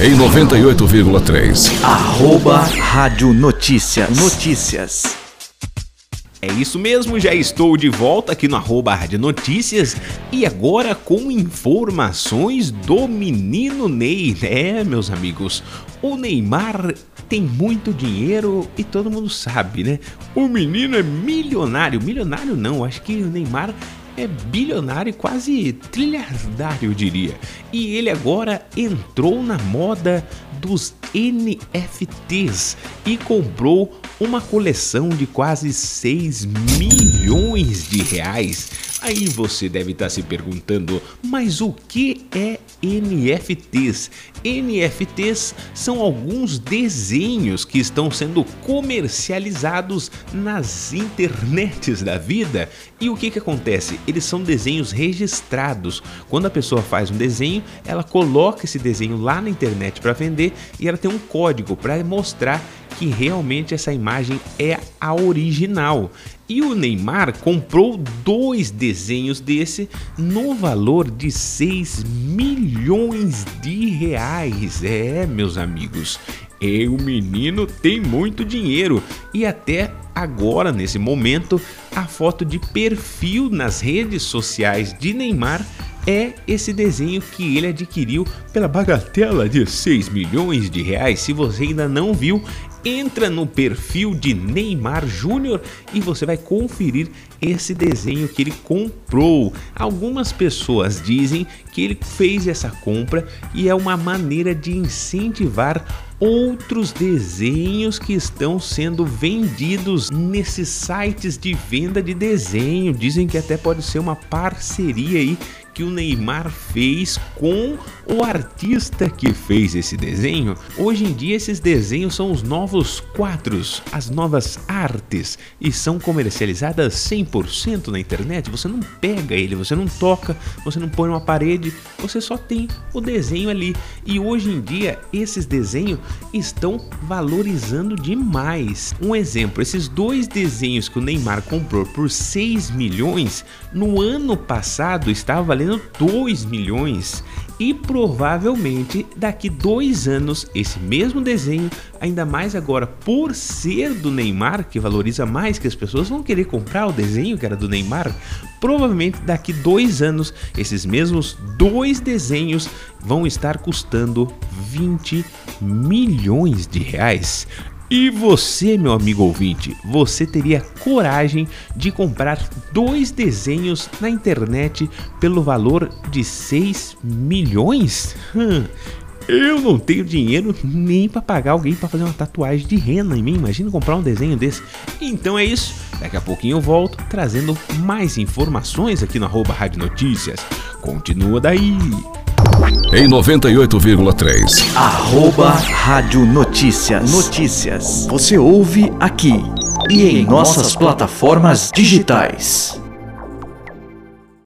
Em 98,3. Arroba Rádio Notícias. Notícias. É isso mesmo, já estou de volta aqui no arroba Rádio Notícias e agora com informações do menino Ney. É, meus amigos, o Neymar tem muito dinheiro e todo mundo sabe, né? O menino é milionário. Milionário não, acho que o Neymar é bilionário quase trilhardário, eu diria. E ele agora entrou na moda dos NFTs e comprou uma coleção de quase 6 milhões de reais. Aí você deve estar se perguntando, mas o que é NFTs? NFTs são alguns desenhos que estão sendo comercializados nas internets da vida. E o que, que acontece? Eles são desenhos registrados. Quando a pessoa faz um desenho, ela coloca esse desenho lá na internet para vender e ela tem um código para mostrar que realmente essa imagem é a original. E o Neymar comprou dois desenhos desse no valor de 6 milhões de reais. É, meus amigos, e o menino tem muito dinheiro e até agora, nesse momento, a foto de perfil nas redes sociais de Neymar é esse desenho que ele adquiriu pela bagatela de 6 milhões de reais. Se você ainda não viu, entra no perfil de Neymar Júnior e você vai conferir esse desenho que ele comprou. Algumas pessoas dizem que ele fez essa compra e é uma maneira de incentivar outros desenhos que estão sendo vendidos nesses sites de venda de desenho. Dizem que até pode ser uma parceria aí que o Neymar fez com o artista que fez esse desenho. Hoje em dia, esses desenhos são os novos quadros, as novas artes e são comercializadas 100% na internet. Você não pega ele, você não toca, você não põe uma parede, você só tem o desenho ali. E hoje em dia, esses desenhos estão valorizando demais. Um exemplo: esses dois desenhos que o Neymar comprou por 6 milhões, no ano passado estava valendo valendo 2 milhões e provavelmente daqui dois anos esse mesmo desenho, ainda mais agora por ser do Neymar, que valoriza mais que as pessoas vão querer comprar o desenho que era do Neymar, provavelmente daqui dois anos esses mesmos dois desenhos vão estar custando 20 milhões de reais. E você, meu amigo ouvinte, você teria coragem de comprar dois desenhos na internet pelo valor de 6 milhões? Hum, eu não tenho dinheiro nem para pagar alguém para fazer uma tatuagem de rena em mim. Imagina comprar um desenho desse. Então é isso. Daqui a pouquinho eu volto trazendo mais informações aqui arroba Rádio Notícias. Continua daí. Em 98,3. Arroba Rádio Notícias. Notícias. Você ouve aqui e em nossas plataformas digitais.